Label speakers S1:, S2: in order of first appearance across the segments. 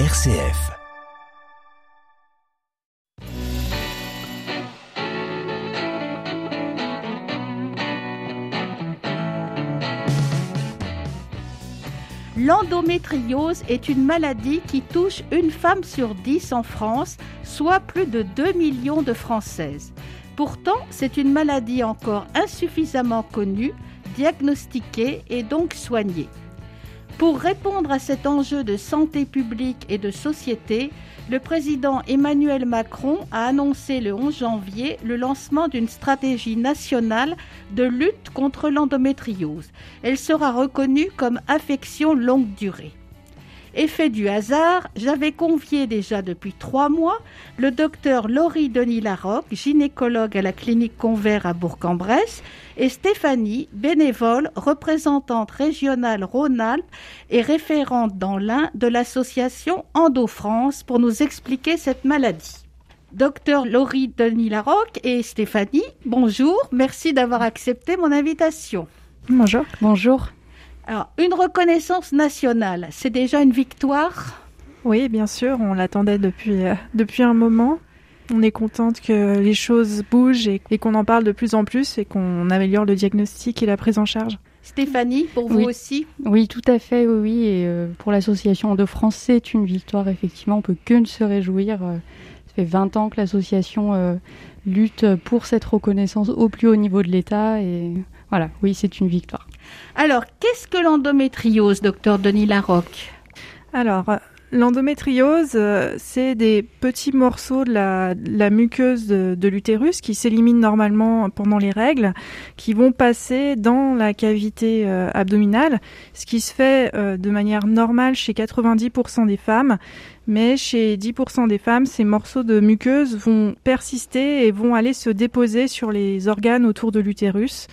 S1: RCF.
S2: L'endométriose est une maladie qui touche une femme sur dix en France, soit plus de 2 millions de Françaises. Pourtant, c'est une maladie encore insuffisamment connue, diagnostiquée et donc soignée. Pour répondre à cet enjeu de santé publique et de société, le président Emmanuel Macron a annoncé le 11 janvier le lancement d'une stratégie nationale de lutte contre l'endométriose. Elle sera reconnue comme affection longue durée. Effet du hasard, j'avais convié déjà depuis trois mois le docteur Laurie Denis Larocque, gynécologue à la clinique Convert à Bourg-en-Bresse, et Stéphanie, bénévole, représentante régionale Rhône-Alpes et référente dans l'un de l'association Endo-France pour nous expliquer cette maladie. Docteur Laurie Denis Larocque et Stéphanie, bonjour, merci d'avoir accepté mon invitation.
S3: Bonjour. Bonjour.
S2: Alors, une reconnaissance nationale, c'est déjà une victoire
S3: Oui, bien sûr, on l'attendait depuis, euh, depuis un moment. On est contente que les choses bougent et, qu'on en parle de plus en plus et qu'on améliore le diagnostic et la prise en charge.
S2: Stéphanie, pour vous aussi
S4: Oui, tout à fait, oui. Et euh, pour l'association de France, c'est une victoire, effectivement. On peut que se réjouir. Euh, ça fait 20 ans que l'association lutte pour cette reconnaissance au plus haut niveau de l'État. Et voilà, oui, c'est une victoire.
S2: Alors, qu'est-ce que l'endométriose, docteur Denis Larocque?
S3: Alors, L'endométriose, euh, c'est des petits morceaux de la, muqueuse de, l'utérus qui s'éliminent normalement pendant les règles, qui vont passer dans la cavité euh, abdominale, ce qui se fait euh, de manière normale chez 90% des femmes, mais chez 10% des femmes, ces morceaux de muqueuse vont persister et vont aller se déposer sur les organes autour de l'utérus.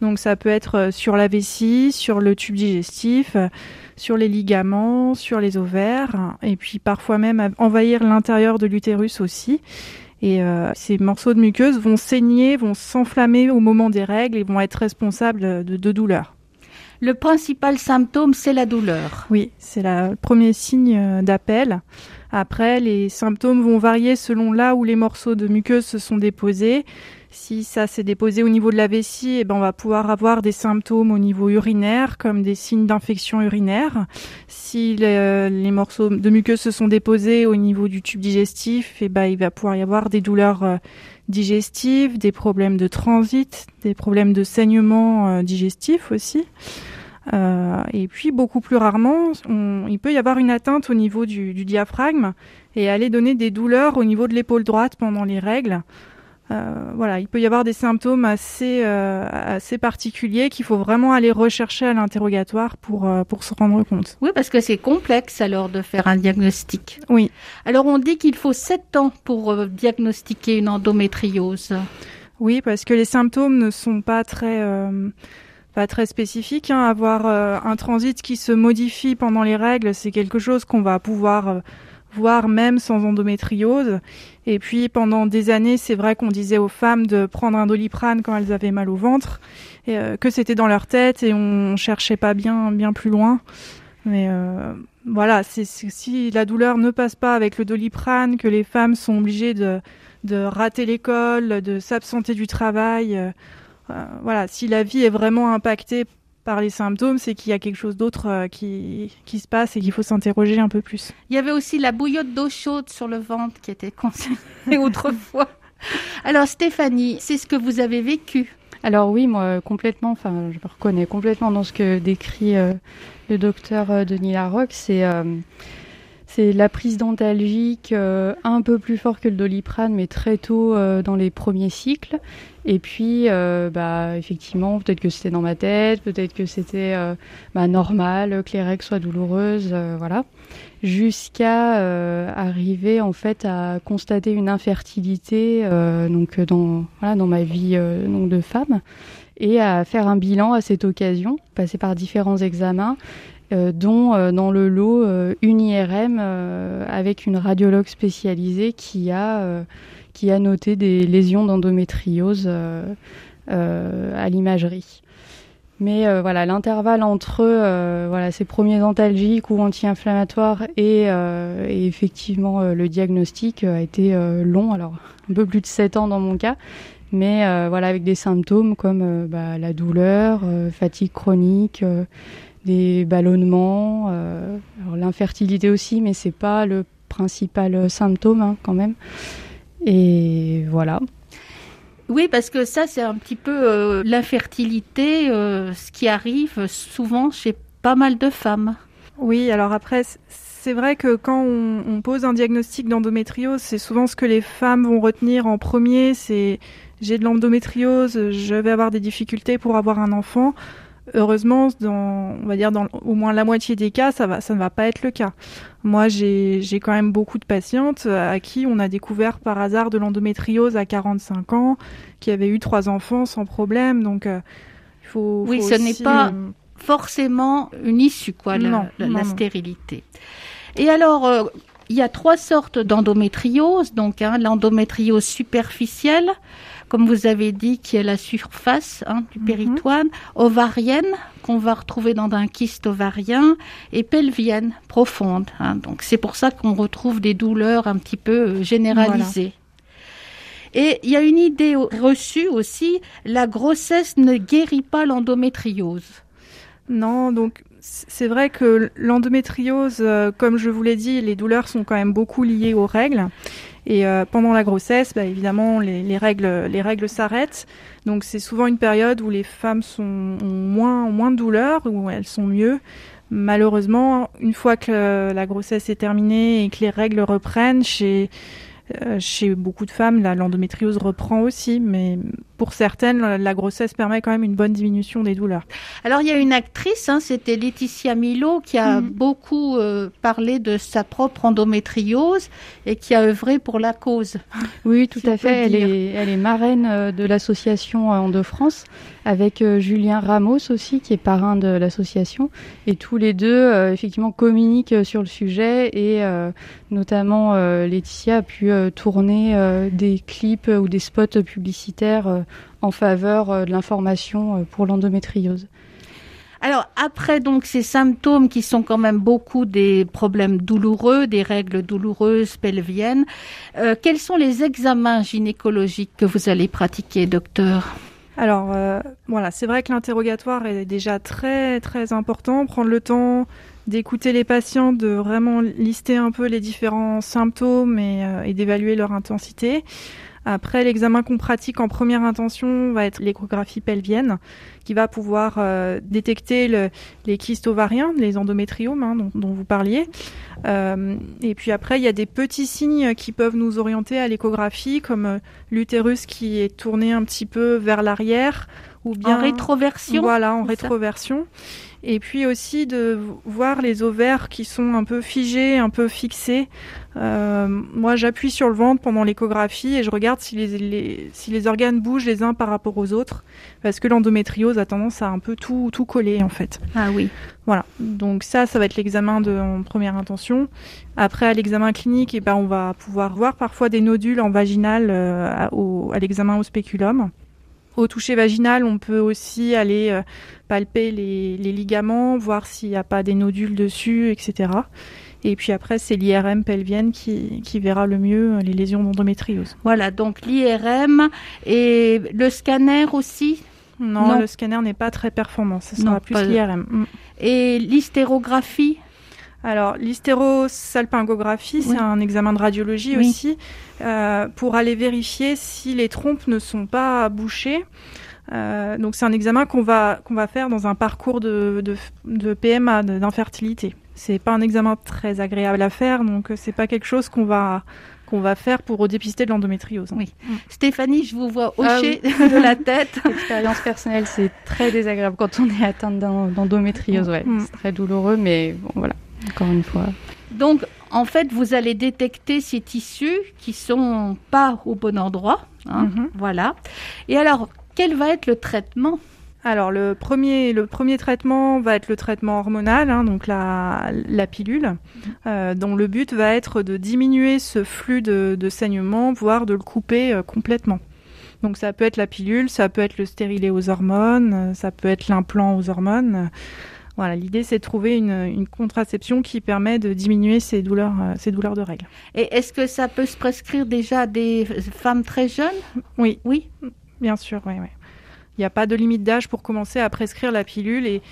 S3: Donc ça peut être euh, sur la vessie, sur le tube digestif, euh, sur les ligaments, sur les ovaires, et puis parfois même envahir l'intérieur de l'utérus aussi. Et euh, ces morceaux de muqueuse vont saigner, vont s'enflammer au moment des règles et vont être responsables de, de douleurs.
S2: Le principal symptôme, c'est la douleur.
S3: Oui, c'est le premier signe d'appel. Après, les symptômes vont varier selon là où les morceaux de muqueuse se sont déposés. Si ça s'est déposé au niveau de la vessie, eh ben on va pouvoir avoir des symptômes au niveau urinaire, comme des signes d'infection urinaire. Si les, morceaux de muqueuse se sont déposés au niveau du tube digestif, eh ben il va pouvoir y avoir des douleurs euh, digestives, des problèmes de transit, des problèmes de saignement euh, digestif aussi. Euh, et puis beaucoup plus rarement, il peut y avoir une atteinte au niveau du, du diaphragme et aller donner des douleurs au niveau de l'épaule droite pendant les règles. Euh, voilà, il peut y avoir des symptômes assez, euh, assez particuliers qu'il faut vraiment aller rechercher à l'interrogatoire pour, euh, pour se rendre compte.
S2: Oui, parce que c'est complexe alors de faire un diagnostic.
S3: Oui.
S2: Alors on dit qu'il faut 7 ans pour diagnostiquer une endométriose.
S3: Oui, parce que les symptômes ne sont pas très pas très spécifiques. Hein. Avoir un transit qui se modifie pendant les règles, c'est quelque chose qu'on va pouvoir voire même sans endométriose. Et puis pendant des années, c'est vrai qu'on disait aux femmes de prendre un doliprane quand elles avaient mal au ventre, et, euh, que c'était dans leur tête et on cherchait pas bien bien plus loin. Mais euh, voilà, si la douleur ne passe pas avec le doliprane, que les femmes sont obligées de, de rater l'école, de s'absenter du travail. Euh, voilà, si la vie est vraiment impactée par les symptômes, c'est qu'il y a quelque chose d'autre euh, qui, qui se passe et qu'il faut s'interroger un peu plus.
S2: Il y avait aussi la bouillotte d'eau chaude sur le ventre qui était concernée autrefois. Alors Stéphanie, c'est ce que vous avez vécu
S4: alors oui, moi complètement, enfin je me reconnais complètement dans ce que décrit euh, le docteur euh, Denis Larocque. C'est c'est la prise d'antalgique euh, un peu plus fort que le doliprane, mais très tôt euh, dans les premiers cycles. Et puis, euh, bah, effectivement, peut-être que c'était dans ma tête, peut-être que c'était bah, normal, que les règles soient douloureuses, voilà. Jusqu'à arriver en fait à constater une infertilité, donc dans voilà dans ma vie donc de femme, et à faire un bilan à cette occasion, passer par différents examens euh, dont euh, dans le lot euh, une IRM avec une radiologue spécialisée qui a, qui a noté des lésions d'endométriose à l'imagerie. Mais euh, voilà, l'intervalle entre euh, voilà ces premiers antalgiques ou anti-inflammatoires et, euh, et, effectivement le diagnostic a été long, alors un peu plus de 7 ans dans mon cas, mais voilà avec des symptômes comme bah, la douleur, fatigue chronique, des ballonnements, l'infertilité aussi, mais c'est pas le principal symptôme hein, quand même. Et voilà.
S2: Oui, parce que ça, c'est un petit peu euh, l'infertilité, euh, ce qui arrive souvent chez pas mal de femmes.
S3: Oui, alors après, c'est vrai que quand on, pose un diagnostic d'endométriose, c'est souvent ce que les femmes vont retenir en premier, c'est j'ai de l'endométriose, je vais avoir des difficultés pour avoir un enfant. Heureusement, dans, on va dire dans au moins la moitié des cas, ça, va, ça ne va pas être le cas. Moi, j'ai quand même beaucoup de patientes à qui on a découvert par hasard de l'endométriose à 45 ans, qui avaient eu trois enfants sans problème. Donc, euh, il faut.
S2: Oui, ce n'est pas euh, forcément une issue, quoi, la, la, stérilité. Et alors, euh, il y a trois sortes d'endométriose. Donc, hein, l'endométriose superficielle comme vous avez dit, qui est la surface hein, du mhm. péritoine, ovarienne, qu'on va retrouver dans un kyste ovarien, et pelvienne, profonde. Hein. Donc c'est pour ça qu'on retrouve des douleurs un petit peu euh, généralisées. Et il y a une idée reçue aussi, la grossesse ne guérit pas l'endométriose.
S3: Non, donc c'est vrai que l'endométriose, euh, comme je vous l'ai dit, les douleurs sont quand même beaucoup liées aux règles. Et euh, pendant la grossesse, bah, évidemment, les, règles, les règles s'arrêtent. Donc c'est souvent une période où les femmes sont ont moins, ont moins de douleurs, où elles sont mieux. Malheureusement, une fois que la grossesse est terminée et que les règles reprennent, chez chez beaucoup de femmes, l'endométriose reprend aussi, mais pour certaines, la grossesse permet quand même une bonne diminution des douleurs.
S2: Alors il y a une actrice, hein, c'était Laetitia Milo, qui a mhm. beaucoup euh, parlé de sa propre endométriose et qui a œuvré pour la cause.
S4: Oui, tout à fait. Elle est, elle est, marraine euh, de l'association Endo France avec Julien Ramos aussi, qui est parrain de l'association. Et tous les deux, effectivement, communiquent sur le sujet et notamment Laetitia a pu tourner des clips ou des spots publicitaires en faveur euh, de l'information euh, pour l'endométriose.
S2: Alors après donc ces symptômes qui sont quand même beaucoup des problèmes douloureux, des règles douloureuses pelviennes, euh, quels sont les examens gynécologiques que vous allez pratiquer, docteur?
S3: Alors voilà, c'est vrai que l'interrogatoire est déjà très très important. Prendre le temps d'écouter les patients, de vraiment lister un peu les différents symptômes et d'évaluer leur intensité. Après, l'examen qu'on pratique en première intention va être l'échographie pelvienne, qui va pouvoir euh, détecter les kystes ovariens, les endométriomes hein, dont, vous parliez. Euh, et puis après, il y a des petits signes qui peuvent nous orienter à l'échographie, comme euh, l'utérus qui est tourné un petit peu vers l'arrière,
S2: ou bien en rétroversion.
S3: Voilà, en rétroversion et puis aussi de voir les ovaires qui sont un peu figés, un peu fixés. Euh, moi, j'appuie sur le ventre pendant l'échographie et je regarde si les, si les organes bougent les uns par rapport aux autres, parce que l'endométriose a tendance à un peu tout, tout coller en fait.
S2: Ah oui.
S3: Voilà. Donc ça, ça va être l'examen de en première intention. Après, à l'examen clinique, eh ben, on va pouvoir voir parfois des nodules en vaginal euh, à, l'examen au spéculum. Au toucher vaginal, on peut aussi aller euh, palper les, ligaments, voir s'il n'y a pas des nodules dessus, etc. Et puis après, c'est l'IRM pelvienne qui, verra le mieux les lésions d'endométriose.
S2: Voilà, donc l'IRM et le scanner aussi?
S3: Non, le scanner n'est pas très performant, ce sera plus l'IRM. Mm.
S2: Et l'hystérographie
S3: alors, l'hystérosalpingographie, c'est un examen de radiologie aussi, euh, pour aller vérifier si les trompes ne sont pas bouchées. Euh, donc, c'est un examen qu'on va, qu'on va faire dans un parcours de, de, de PMA, d'infertilité. C'est pas un examen très agréable à faire, donc c'est pas quelque chose qu'on va qu'on va faire pour dépister de l'endométriose.
S2: Oui. Mm. Stéphanie, je vous vois ah hocher de la tête.
S4: Expérience personnelle, c'est très désagréable quand on est atteinte d'endométriose. Ouais. Mm. C'est très douloureux, mais bon, voilà encore une fois.
S2: Donc, en fait, vous allez détecter ces tissus qui sont pas au bon endroit. Hein, mhm. Voilà. Et alors, quel va être le traitement?
S3: Alors le premier, le premier traitement va être le traitement hormonal, hein, donc la, la pilule, mhm. euh, dont le but va être de diminuer ce flux de, saignement, voire de le couper euh, complètement. Donc ça peut être la pilule, ça peut être le stérilet aux hormones, ça peut être l'implant aux hormones. Voilà, l'idée c'est de trouver une, contraception qui permet de diminuer ces douleurs, ces douleurs de règles.
S5: Et est-ce que ça peut se prescrire déjà à des femmes très jeunes?
S3: Oui, oui, bien sûr, oui, oui. Il n'y a pas de limite d'âge pour commencer à prescrire la pilule et,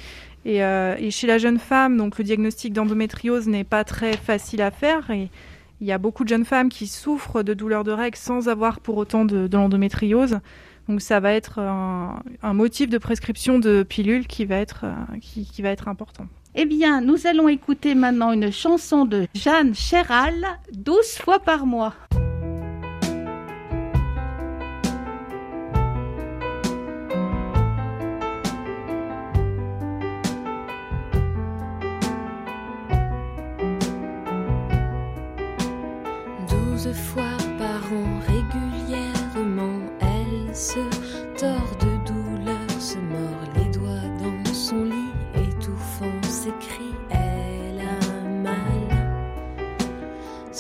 S3: euh, et, chez la jeune femme, donc le diagnostic d'endométriose n'est pas très facile à faire et il y a beaucoup de jeunes femmes qui souffrent de douleurs de règles sans avoir pour autant de, l'endométriose. Donc ça va être un, motif de prescription de pilule qui va être, euh, qui, qui va être important.
S5: Eh bien, nous allons écouter maintenant une chanson de Jeanne Chéral, 12 fois par mois.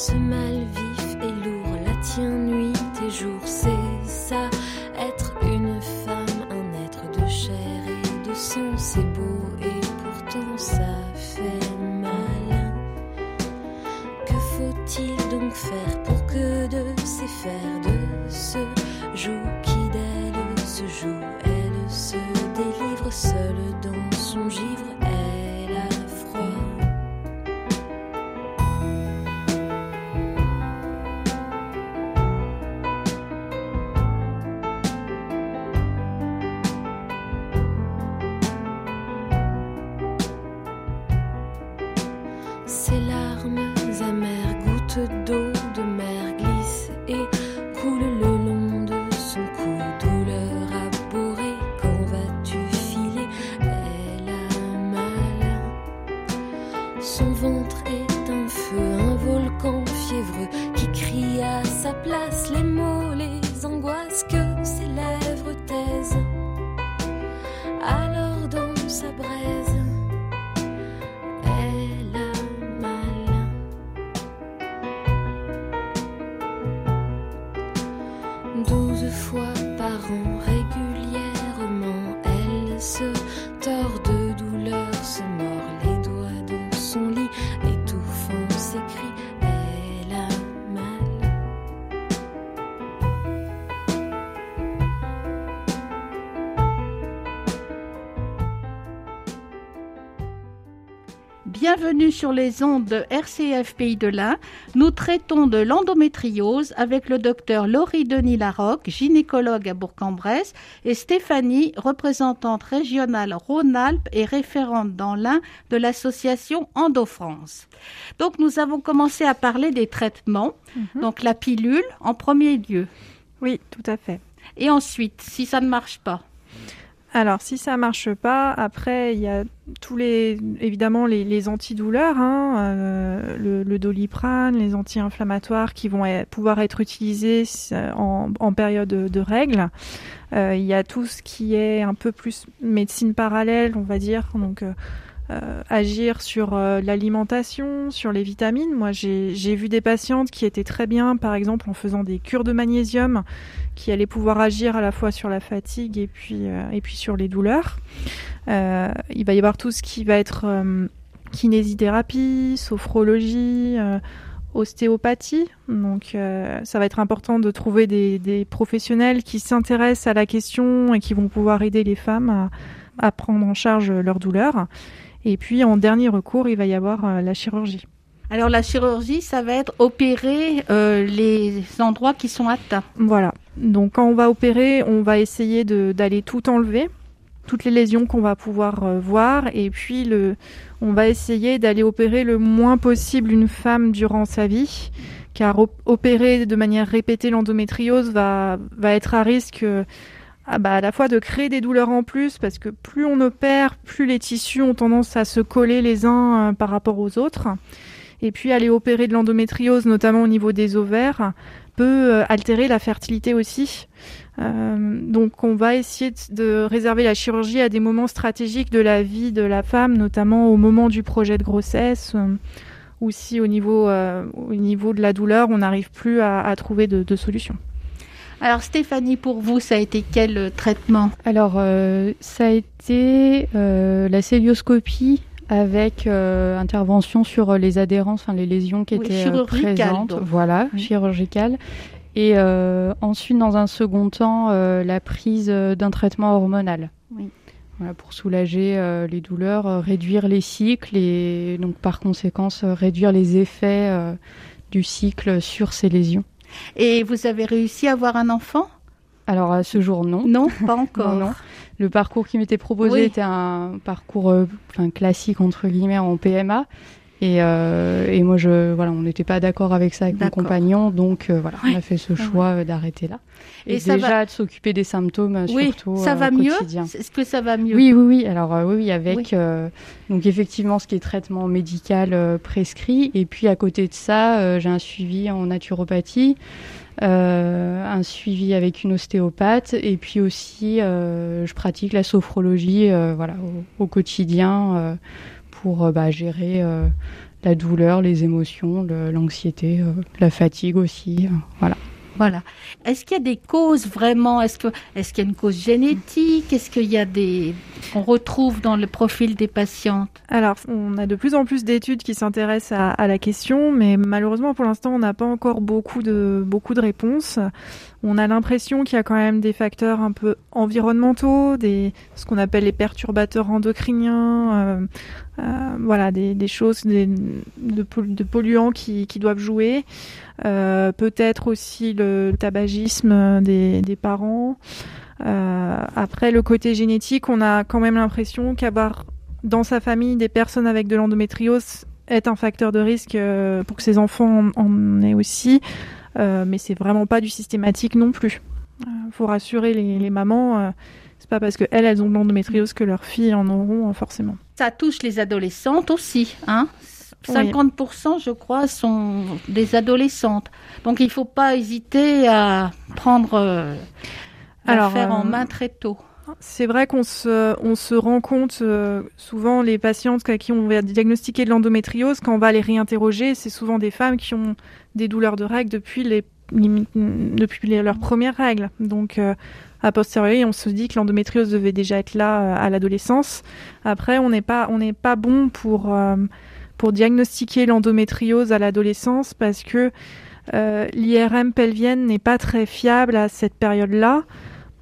S5: Ce mal vif et lourd, la tient nuit et jour, c'est ses larmes, amères gouttes d'eau Bienvenue sur les ondes de RCF Pays de l'Ain. Nous traitons de l'endométriose avec le docteur Laurie Denis Larocque, gynécologue à Bourg-en-Bresse, et Stéphanie, représentante régionale Rhône-Alpes et référente dans l'Ain de l'association EndoFrance. Donc nous avons commencé à parler des traitements, mhm. donc la pilule en premier lieu.
S3: Oui, tout à fait.
S5: Et ensuite, si ça ne marche pas
S3: alors, si ça marche pas, après, il y a tous les, évidemment, les, antidouleurs, hein, euh, le, doliprane, les anti-inflammatoires qui vont pouvoir être utilisés en, période de, règles. Euh, il y a tout ce qui est un peu plus médecine parallèle, on va dire, euh, euh, agir sur euh, l'alimentation, sur les vitamines. Moi, j'ai vu des patientes qui étaient très bien, par exemple, en faisant des cures de magnésium, qui allaient pouvoir agir à la fois sur la fatigue et puis, euh, et puis sur les douleurs. il va y avoir tout ce qui va être kinésithérapie, sophrologie, ostéopathie. Donc, ça va être important de trouver des, professionnels qui s'intéressent à la question et qui vont pouvoir aider les femmes à prendre en charge leurs douleurs. Et puis en dernier recours, il va y avoir euh, la chirurgie.
S5: Alors la chirurgie, ça va être opérer euh, les endroits qui sont atteints.
S3: Voilà. Donc quand on va opérer, on va essayer d'aller tout enlever, toutes les lésions qu'on va pouvoir euh, voir, et puis le, on va essayer d'aller opérer le moins possible une femme durant sa vie, car opérer de manière répétée l'endométriose va, va être à risque ah bah, à la fois de créer des douleurs en plus, parce que plus on opère, plus les tissus ont tendance à se coller les uns euh, par rapport aux autres. Et puis aller opérer de l'endométriose, notamment au niveau des ovaires, peut euh, altérer la fertilité aussi. Euh, donc on va essayer de réserver la chirurgie à des moments stratégiques de la vie de la femme, notamment au moment du projet de grossesse, ou si au niveau, au niveau de la douleur, on n'arrive plus à, trouver de, de solution.
S2: Alors Stéphanie, pour vous, ça a été quel euh, traitement?
S4: Alors, euh, ça a été euh, la célioscopie avec intervention sur les adhérences, enfin les lésions qui étaient présentes. Voilà, chirurgicale. Et ensuite, dans un second temps, la prise d'un traitement hormonal. Oui. Voilà, pour soulager les douleurs, réduire les cycles et donc par conséquence réduire les effets du cycle sur ces lésions.
S2: Et vous avez réussi à avoir un enfant?
S4: Alors à ce jour, non.
S2: Non, pas encore. non,
S4: Le parcours qui m'était proposé était un parcours euh, classique entre guillemets en PMA. Et, euh, et moi, je, voilà, on n'était pas d'accord avec ça avec mon compagnon, donc euh, voilà, on a fait ce choix d'arrêter là. Et, déjà de s'occuper des symptômes, oui, surtout
S2: ça va mieux. Est-ce que ça va mieux?
S4: Oui, oui, oui. Alors oui, oui, avec donc effectivement ce qui est traitement médical prescrit, et puis à côté de ça, j'ai un suivi en naturopathie. un suivi avec une ostéopathe et puis aussi je pratique la sophrologie voilà au, au quotidien pour euh, bah, gérer euh, la douleur, les émotions, l'anxiété, euh, la fatigue aussi. Voilà.
S2: Est-ce qu'il y a des causes vraiment? Est-ce que est-ce qu'il y a une cause génétique? Est-ce qu'il y a des on retrouve dans le profil des patientes?
S3: Alors, on a de plus en plus d'études qui s'intéressent à, à, la question, mais malheureusement pour l'instant, on n'a pas encore beaucoup de beaucoup de réponses. On a l'impression qu'il y a quand même des facteurs un peu environnementaux, des ce qu'on appelle les perturbateurs endocriniens, euh, euh, voilà, des, des choses, des, de, de, polluants qui, qui doivent jouer. Euh, peut-être aussi le tabagisme des, parents. Euh, après, le côté génétique, on a quand même l'impression qu'avoir dans sa famille des personnes avec de l'endométriose est un facteur de risque euh, pour que ses enfants en, en aient aussi. Euh, mais c'est vraiment pas du systématique non plus. Il faut rassurer les, mamans. Euh, c'est pas parce que elles, ont de l'endométriose que leurs filles en auront forcément.
S2: Ça touche les adolescentes aussi, hein 50% je crois sont des adolescentes. Donc il ne faut pas hésiter à prendre à faire en main très tôt.
S3: C'est vrai qu'on se, on se rend compte souvent les patientes à qui on va diagnostiquer de l'endométriose quand on va les réinterroger, c'est souvent des femmes qui ont des douleurs de règles depuis les depuis leurs premières règles. Donc euh, a posteriori, on se dit que l'endométriose devait déjà être là euh, à l'adolescence. Après, on n'est pas on n'est pas bon pour euh, pour diagnostiquer l'endométriose à l'adolescence parce que l'IRM pelvienne n'est pas très fiable à cette période-là.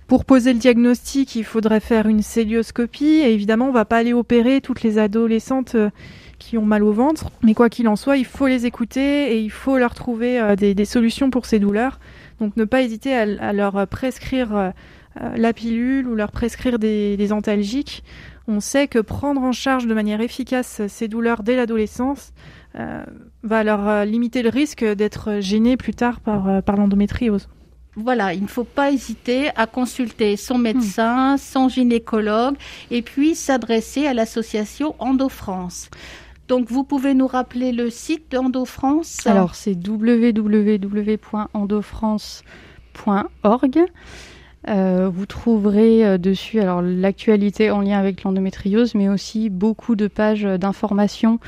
S3: Pour poser le diagnostic, il faudrait faire une célioscopie et évidemment, on va pas aller opérer toutes les adolescentes qui ont mal au ventre. Mais quoi qu'il en soit, il faut les écouter et il faut leur trouver euh, des, solutions pour ces douleurs. Donc ne pas hésiter à, leur prescrire euh, euh, la pilule ou leur prescrire des, antalgiques. On sait que prendre en charge de manière efficace ces douleurs dès l'adolescence va leur limiter le risque d'être gênés plus tard par, par l'endométriose
S2: voilà, il ne faut pas hésiter à consulter son médecin, son gynécologue et puis s'adresser à l'association EndoFrance. Donc vous pouvez nous rappeler le site d'EndoFrance
S4: Alors c'est www.endofrance.org. Euh, vous trouverez euh, dessus alors l'actualité en lien avec l'endométriose, mais aussi beaucoup de pages d'informations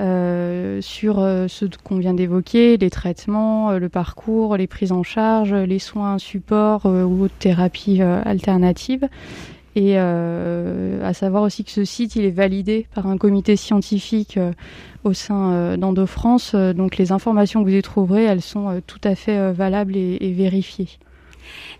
S4: euh, sur ce qu'on vient d'évoquer, les traitements, le parcours, les prises en charge, les soins support ou thérapies alternatives. Et à savoir aussi que ce site, il est validé par un comité scientifique au sein euh, d'EndoFrance. donc les informations que vous y trouverez, elles sont tout à fait valables et, vérifiées.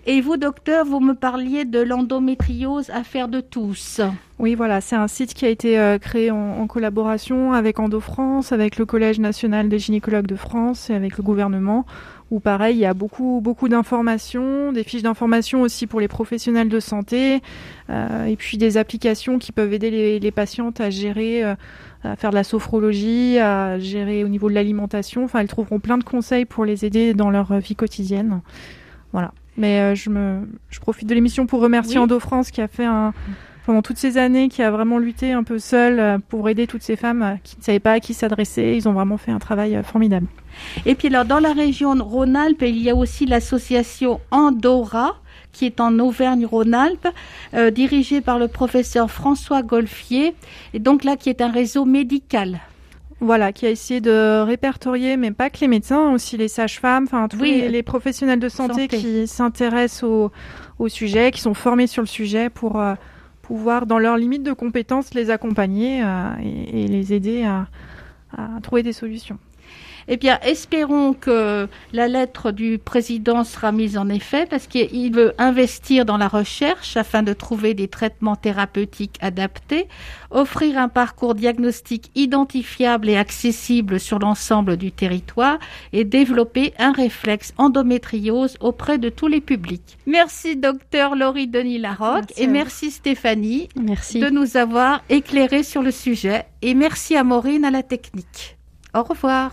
S2: Et vous, docteur, vous me parliez de l'endométriose affaire de tous.
S3: Oui, voilà, c'est un site qui a été créé en, collaboration avec EndoFrance, avec le Collège national des gynécologues de France et avec le gouvernement où pareil, il y a beaucoup, beaucoup d'informations, des fiches d'informations aussi pour les professionnels de santé, euh, et puis des applications qui peuvent aider les, les patientes à gérer, euh, à faire de la sophrologie, à gérer au niveau de l'alimentation. Enfin, elles trouveront plein de conseils pour les aider dans leur vie quotidienne. Voilà. Mais euh, je me, je profite de l'émission pour remercier Endo France qui a fait un pendant toutes ces années, qui a vraiment lutté un peu seul euh, pour aider toutes ces femmes euh, qui ne savaient pas à qui s'adresser. Ils ont vraiment fait un travail formidable.
S2: Et puis alors, dans la région Rhône-Alpes, il y a aussi l'association Andorra, qui est en Auvergne-Rhône-Alpes, euh, dirigée par le professeur François Golfier, et donc là qui est un réseau médical.
S3: Voilà, qui a essayé de répertorier, mais pas que les médecins, aussi les sages-femmes, enfin tous les, professionnels de santé, qui s'intéressent au, au, sujet, qui sont formés sur le sujet pour euh, pouvoir, dans leurs limites de compétences, les accompagner euh, et, et, les aider à, à trouver des solutions.
S2: Eh bien, espérons que la lettre du président sera mise en effet parce qu'il veut investir dans la recherche afin de trouver des traitements thérapeutiques adaptés, offrir un parcours diagnostique identifiable et accessible sur l'ensemble du territoire et développer un réflexe endométriose auprès de tous les publics. Merci docteur Laurie Denis Larocque et merci Stéphanie
S4: merci.
S2: de nous avoir éclairé sur le sujet et merci à Maureen à la technique. Au revoir.